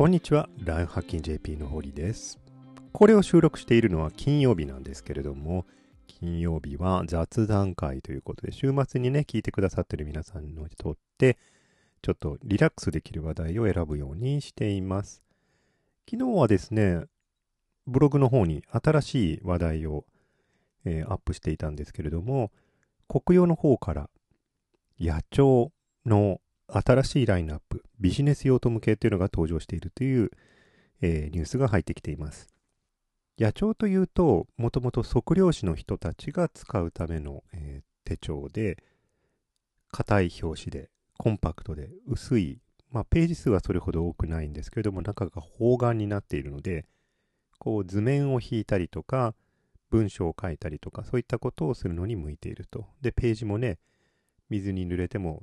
こんにちは、ライフハッキン JP の堀です。これを収録しているのは金曜日なんですけれども、金曜日は雑談会ということで、週末にね、聞いてくださってる皆さんにとって、ちょっとリラックスできる話題を選ぶようにしています。昨日はですね、ブログの方に新しい話題を、えー、アップしていたんですけれども、国用の方から野鳥の新しいラインナップ、ビジネス用途向けというのが登場しているという、えー、ニュースが入ってきています。野鳥というと、もともと測量士の人たちが使うための、えー、手帳で、硬い表紙で、コンパクトで、薄い、まあ、ページ数はそれほど多くないんですけれども、中が方眼になっているので、こう図面を引いたりとか、文章を書いたりとか、そういったことをするのに向いていると。で、ページもね、水に濡れても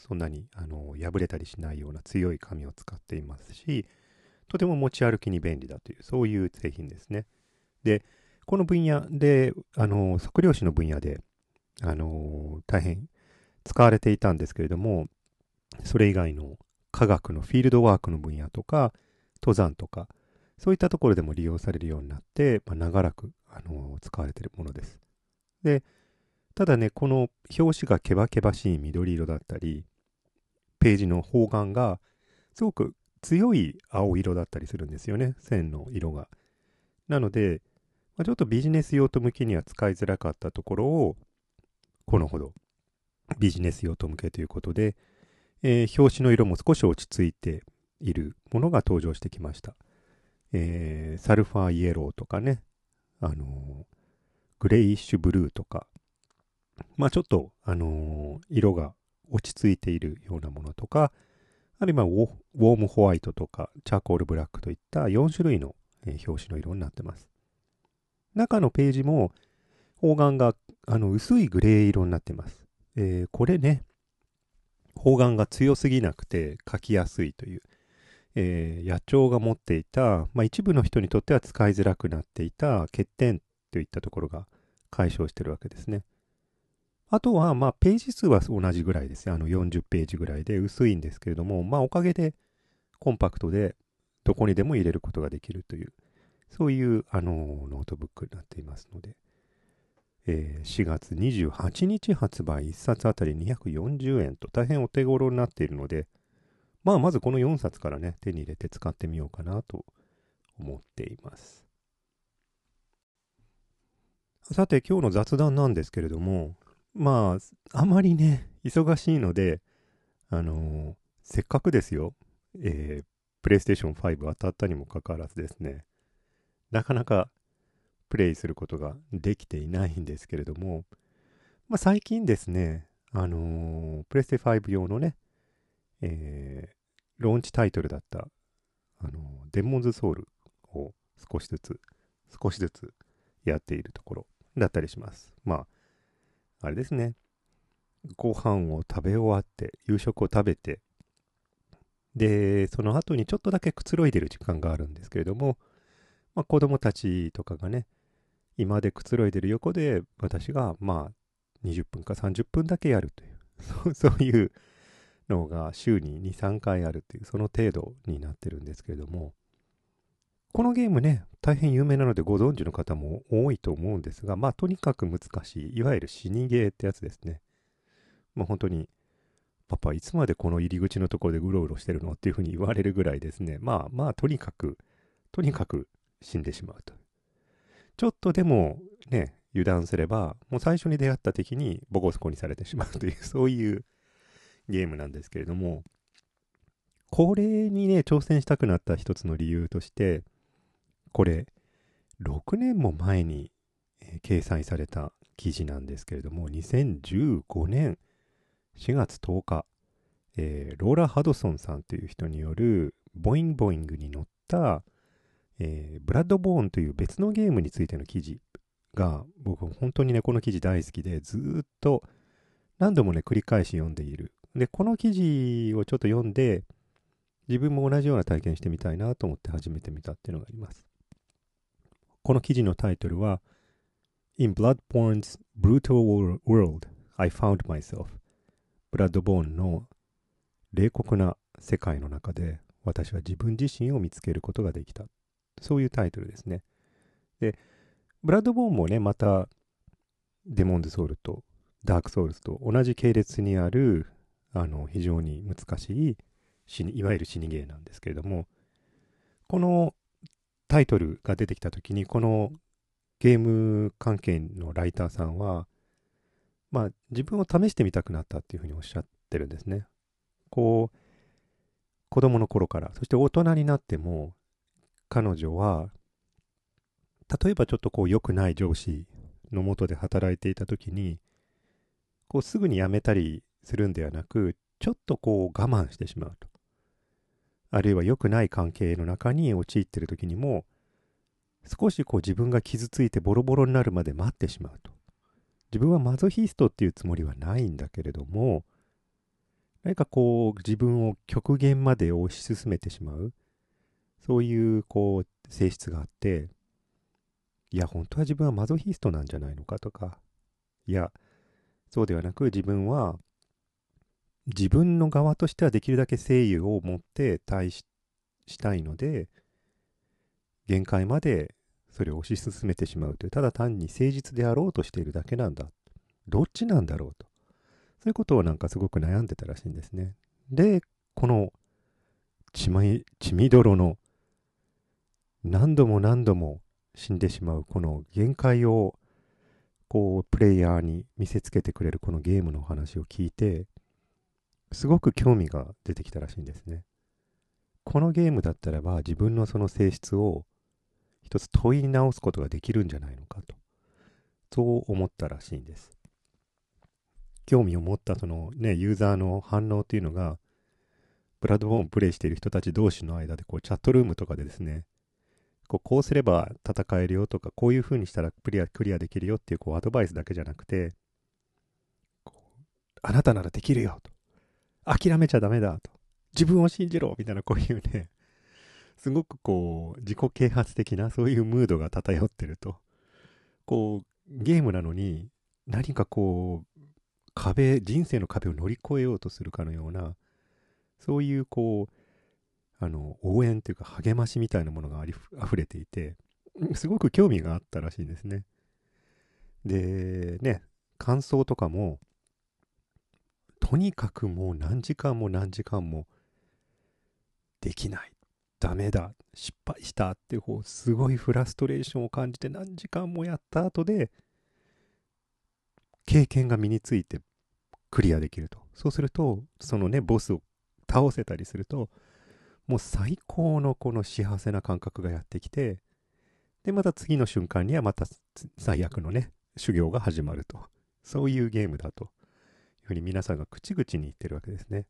そんなにあの破れたりしないような強い紙を使っていますし、とても持ち歩きに便利だという、そういう製品ですね。で、この分野で、あの、測量士の分野で、あの、大変使われていたんですけれども、それ以外の科学のフィールドワークの分野とか、登山とか、そういったところでも利用されるようになって、まあ、長らく、あの、使われているものです。で、ただね、この表紙がけばけばしい緑色だったり、ページの方眼がすごく強い青色だったりするんですよね、線の色が。なので、まあ、ちょっとビジネス用途向けには使いづらかったところを、このほどビジネス用途向けということで、えー、表紙の色も少し落ち着いているものが登場してきました。えー、サルファーイエローとかね、あのー、グレイッシュブルーとか、まあちょっと、あのー、色が落ち着いているようなものとか、あるいはウォームホワイトとかチャーコールブラックといった4種類の、え、表紙の色になってます。中のページも方眼があの薄いグレー色になってます。えー、これね、方眼が強すぎなくて書きやすいという、えー、野鳥が持っていた、まあ、一部の人にとっては使いづらくなっていた欠点といったところが解消してるわけですね。あとは、まあ、ページ数は同じぐらいですあの、40ページぐらいで薄いんですけれども、まあ、おかげでコンパクトでどこにでも入れることができるという、そういう、あの、ノートブックになっていますので、えー、4月28日発売、1冊あたり240円と大変お手頃になっているので、まあ、まずこの4冊からね、手に入れて使ってみようかなと思っています。さて、今日の雑談なんですけれども、まあ、あまりね、忙しいので、あのー、せっかくですよ、えー、プレイステーション5当たったにもかかわらずですね、なかなかプレイすることができていないんですけれども、まあ、最近ですね、あのー、プレステ5用のね、えー、ローンチタイトルだった、あのー、デモンズソウルを少しずつ、少しずつやっているところだったりします。まあ、あれですね、ご飯を食べ終わって、夕食を食べて、で、その後にちょっとだけくつろいでる時間があるんですけれども、まあ、子供たちとかがね、今でくつろいでる横で、私が、まあ、20分か30分だけやるという、そういうのが週に2、3回あるという、その程度になってるんですけれども、このゲームね、大変有名なのでご存知の方も多いと思うんですが、まあとにかく難しい、いわゆる死にゲーってやつですね。まあ本当に、パパいつまでこの入り口のところでうろうろしてるのっていうふうに言われるぐらいですね。まあまあとにかく、とにかく死んでしまうと。ちょっとでもね、油断すれば、もう最初に出会った敵にボコスコにされてしまうという、そういうゲームなんですけれども、これにね、挑戦したくなった一つの理由として、これ、6年も前に、掲載された記事なんですけれども、2015年4月10日、えー、ローラ・ハドソンさんという人による、ボインボイングに載った、えー、ブラッドボーンという別のゲームについての記事が、僕本当にね、この記事大好きで、ずっと何度もね、繰り返し読んでいる。で、この記事をちょっと読んで、自分も同じような体験してみたいなと思って始めてみたっていうのがあります。この記事のタイトルは In Bloodborne's Brutal World, I Found Myself ブラッドボーンの冷酷な世界の中で私は自分自身を見つけることができた。そういうタイトルですね。で、ブラッドボーンもね、また、デモンズソウルとダークソウルズと同じ系列にある、あの、非常に難しい、いわゆる死にゲーなんですけれども、このタイトルが出てきた時に、このゲーム関係のライターさんは、まあ、自分を試してみたくなったっていうふうにおっしゃってるんですね。こう、子供の頃から、そして大人になっても、彼女は、例えばちょっとこう良くない上司のもとで働いていた時に、こうすぐに辞めたりするんではなく、ちょっとこう我慢してしまうと。あるいは良くない関係の中に陥ってる時にも、少しこう自分が傷ついてボロボロになるまで待ってしまうと。自分はマゾヒストっていうつもりはないんだけれども、何かこう自分を極限まで推し進めてしまう、そういうこう性質があって、いや、本当は自分はマゾヒストなんじゃないのかとか、いや、そうではなく自分は自分の側としてはできるだけ誠意を持って対ししたいので、限界までそれを推し進めてしまうという、ただ単に誠実であろうとしているだけなんだ。どっちなんだろうと。そういうことをなんかすごく悩んでたらしいんですね。で、この血み血みどろの何度も何度も死んでしまうこの限界をこうプレイヤーに見せつけてくれるこのゲームの話を聞いてすごく興味が出てきたらしいんですね。このゲームだったらば自分のその性質を一つ問い直すことができるんじゃないのかと。そう思ったらしいんです。興味を持ったそのね、ユーザーの反応っていうのが、ブラッドボーンをプレイしている人たち同士の間で、こう、チャットルームとかでですね、こうこうすれば戦えるよとか、こういう風にしたらクリアクリアできるよっていうこうアドバイスだけじゃなくて、あなたならできるよと。諦めちゃダメだと。自分を信じろみたいなこういうね、すごくこう、自己啓発的なそういうムードが漂ってると。こう、ゲームなのに何かこう、壁、人生の壁を乗り越えようとするかのような、そういうこう、あの、応援というか励ましみたいなものがあり溢れていて、すごく興味があったらしいんですね。で、ね、感想とかも、とにかくもう何時間も何時間もできない。ダメだ。失敗したってこう、すごいフラストレーションを感じて何時間もやった後で、経験が身についてクリアできると。そうすると、そのね、ボスを倒せたりすると、もう最高のこの幸せな感覚がやってきて、で、また次の瞬間にはまた最悪のね、修行が始まると。そういうゲームだとふうに皆さんが口々に言ってるわけですね。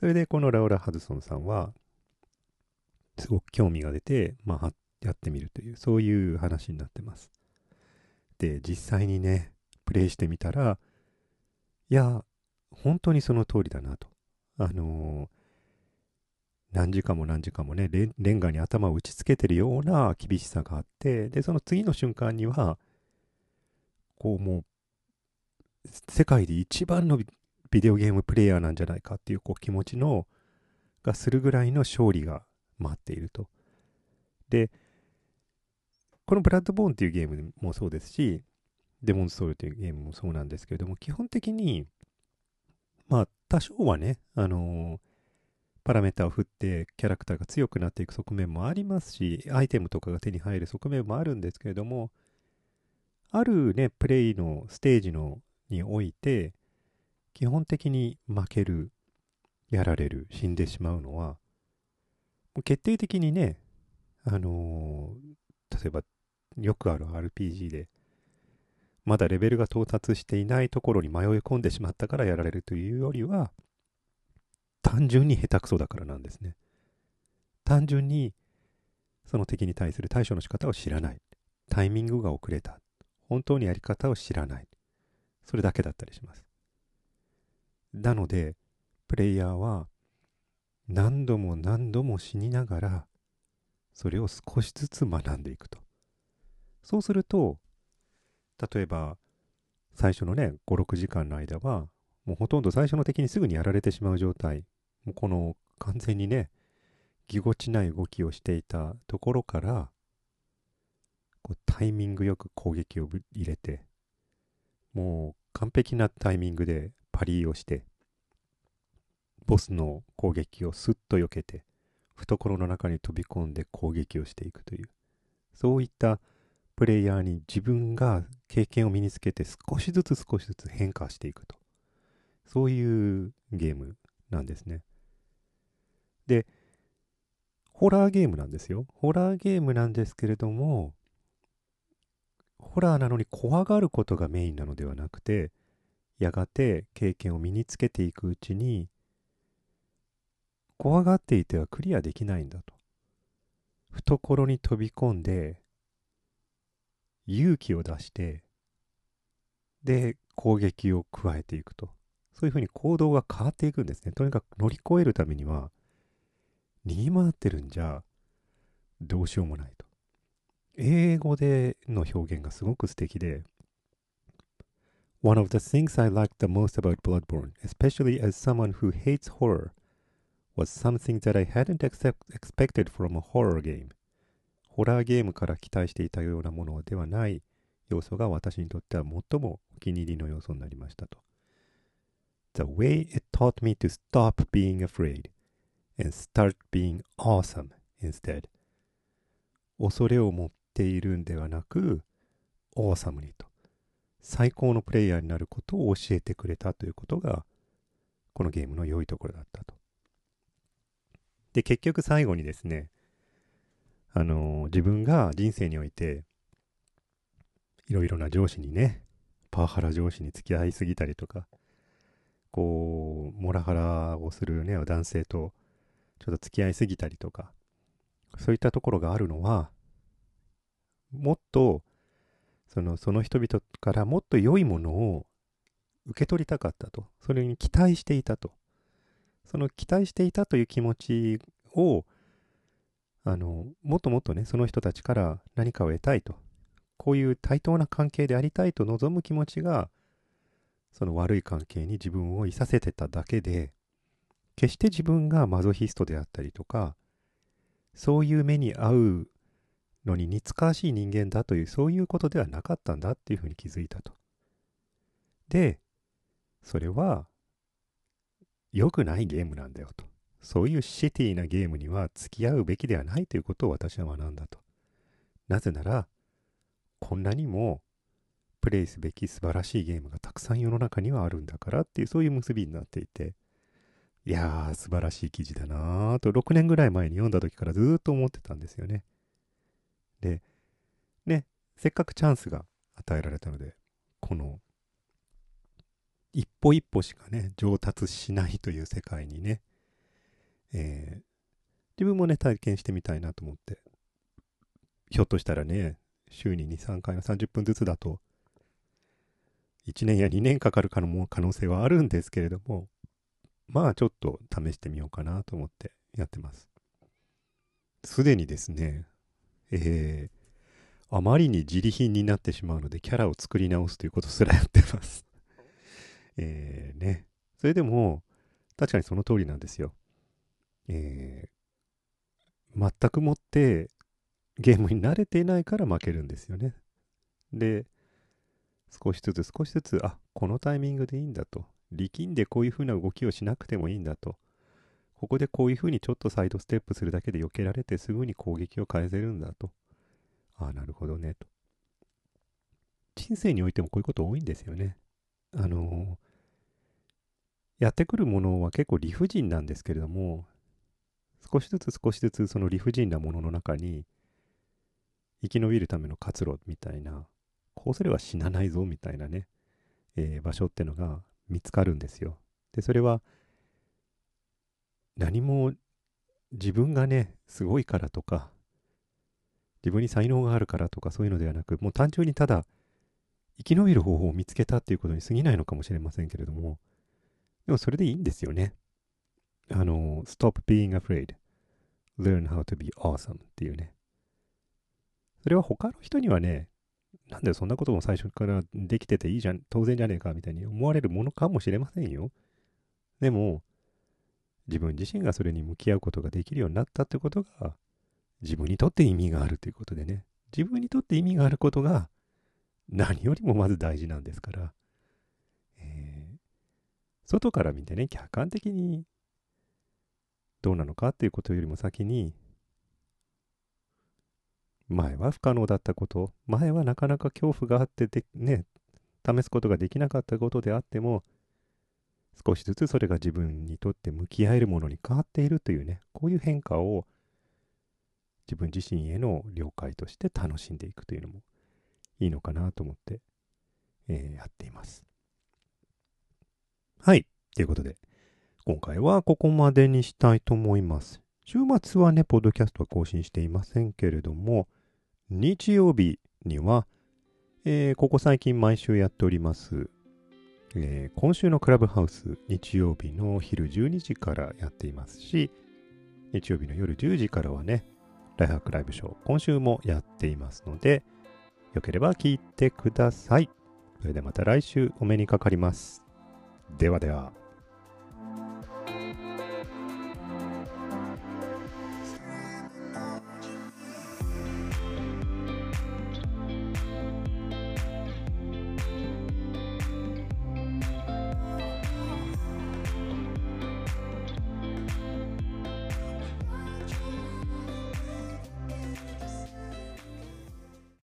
それでこのラウラ・ハドソンさんは、すごく興味が出て、まあ、やってみるという、そういう話になってます。で、実際にね、プレイしてみたら、いや、本当にその通りだなと。あのー、何時間も何時間もね、レンガに頭を打ちつけてるような厳しさがあって、で、その次の瞬間には、こうもう世界で一番のビデオゲームプレイヤーなんじゃないかっていうこう気持ちのがするぐらいの勝利が待っていると。で、このブラッドボーンっていうゲームもそうですし、デモンストールというゲームもそうなんですけれども、基本的に、まあ、多少はね、あのー、パラメータを振ってキャラクターが強くなっていく側面もありますし、アイテムとかが手に入る側面もあるんですけれども、あるね、プレイのステージのにおいて、基本的に負ける、やられる、死んでしまうのは、決定的にね、あのー、例えば、よくある RPG で、まだレベルが到達していないところに迷い込んでしまったからやられるというよりは、単純に下手くそだからなんですね。単純に、その敵に対する対処の仕方を知らない。タイミングが遅れた。本当にやり方を知らない。それだけだったりします。なので、プレイヤーは何度も何度も死にながら、それを少しずつ学んでいくと。そうすると、例えば、最初のね、5、6時間の間は、もうほとんど最初の敵にすぐにやられてしまう状態。もうこの完全にね、ぎこちない動きをしていたところからこうタイミングよく攻撃を入れてもう完璧なタイミングでパリーをしてボスの攻撃をスッと避けて懐の中に飛び込んで攻撃をしていくというそういったプレイヤーに自分が経験を身につけて少しずつ少しずつ変化していくと。そういうゲームなんですね。でホラーゲームなんですよ。ホラーゲームなんですけれどもホラーなのに怖がることがメインなのではなくてやがて経験を身につけていくうちに怖がっていてはクリアできないんだと。懐に飛び込んで勇気を出してで攻撃を加えていくと。そういうふうに行動が変わっていくんですね。とにかく乗り越えるためには逃げ回ってるんじゃどうしようもないと。英語での表現がすごく素敵で One of the things I liked the most about Bloodborne, especially as someone who hates horror, was something that I hadn't expected from a horror game. ホラーゲームから期待していたようなものではない要素が私にとっては最もお気に入りの要素になりましたと。The way it taught me to stop being afraid and start being awesome instead. 恐れを持っているんではなく、awesome にと。最高のプレイヤーになることを教えてくれたということが、このゲームの良いところだったと。で、結局最後にですね、あのー、自分が人生において、いろいろな上司にね、パワハラ上司に付き合いすぎたりとか、こう、モラハラをするね、男性とちょっと付き合いすぎたりとか、そういったところがあるのは、もっとそのその人々からもっと良いものを受け取りたかったと。それに期待していたと。その期待していたという気持ちを、あの、もっともっとね、その人たちから何かを得たいと。こういう対等な関係でありたいと望む気持ちが、その悪い関係に自分をいさせてただけで、決して自分がマゾヒストであったりとか、そういう目に遭うのに似つかわしい人間だというそういうことではなかったんだっていうふうに気づいたと。で、それは良くないゲームなんだよと。そういうシティなゲームには付き合うべきではないということを私は学んだと。なぜなら、こんなにもプレイすべき素晴らしいゲームがたくさん世の中にはあるんだからっていうそういう結びになっていて、いやー素晴らしい記事だなーと6年ぐらい前に読んだ時からずっと思ってたんですよね。で、ね、せっかくチャンスが与えられたので、この、一歩一歩しかね、上達しないという世界にね、えー、自分もね、体験してみたいなと思って、ひょっとしたらね、週に2、3回の30分ずつだと、1年や2年かかるかも可能性はあるんですけれども、まあちょっと試してみようかなと思ってやってます。すでにですね、えー、あまりに自利品になってしまうので、キャラを作り直すということすらやってます。えー、ね。それでも、確かにその通りなんですよ。えー、全くもってゲームに慣れていないから負けるんですよね。で、少しずつ少しずつ、あ、このタイミングでいいんだと。力んでこういう風な動きをしなくてもいいんだと。ここでこういうふうにちょっとサイドステップするだけで避けられてすぐに攻撃を返せるんだと。ああ、なるほどね、と。人生においてもこういうこと多いんですよね。あのやってくるものは結構理不尽なんですけれども、少しずつ少しずつその理不尽なものの中に生き延びるための活路みたいな、こうすれば死なないぞみたいなね、えー、場所ってのが見つかるんですよ。で、それは何も自分がね、すごいからとか、自分に才能があるからとかそういうのではなく、もう単純にただ生き延びる方法を見つけたっていうことに過ぎないのかもしれませんけれども、でもそれでいいんですよね。あの、stop being afraid, learn how to be awesome っていうね。それは他の人にはね、なんでそんなことも最初からできてていいじゃん、当然じゃねえかみたいに思われるものかもしれませんよ。でも、自分自身がそれに向き合うことができるようになったってことが、自分にとって意味があるということでね、自分にとって意味があることが、何よりもまず大事なんですから、えー、外から見てね、客観的にどうなのかっていうことよりも先に、前は不可能だったこと、前はなかなか恐怖があってで、ね、試すことができなかったことであっても、少しずつそれが自分にとって向き合えるものに変わっているというね、こういう変化を自分自身への了解として楽しんでいくというのもいいのかなと思って、えー、やっています。はい。ということで、今回はここまでにしたいと思います。週末はね、ポッドキャストは更新していませんけれども、日曜日には、えー、ここ最近毎週やっております、えー、今週のクラブハウス、日曜日の昼12時からやっていますし、日曜日の夜10時からはね、ライハックライブショー、今週もやっていますので、よければ聞いてください。それではまた来週お目にかかります。ではでは。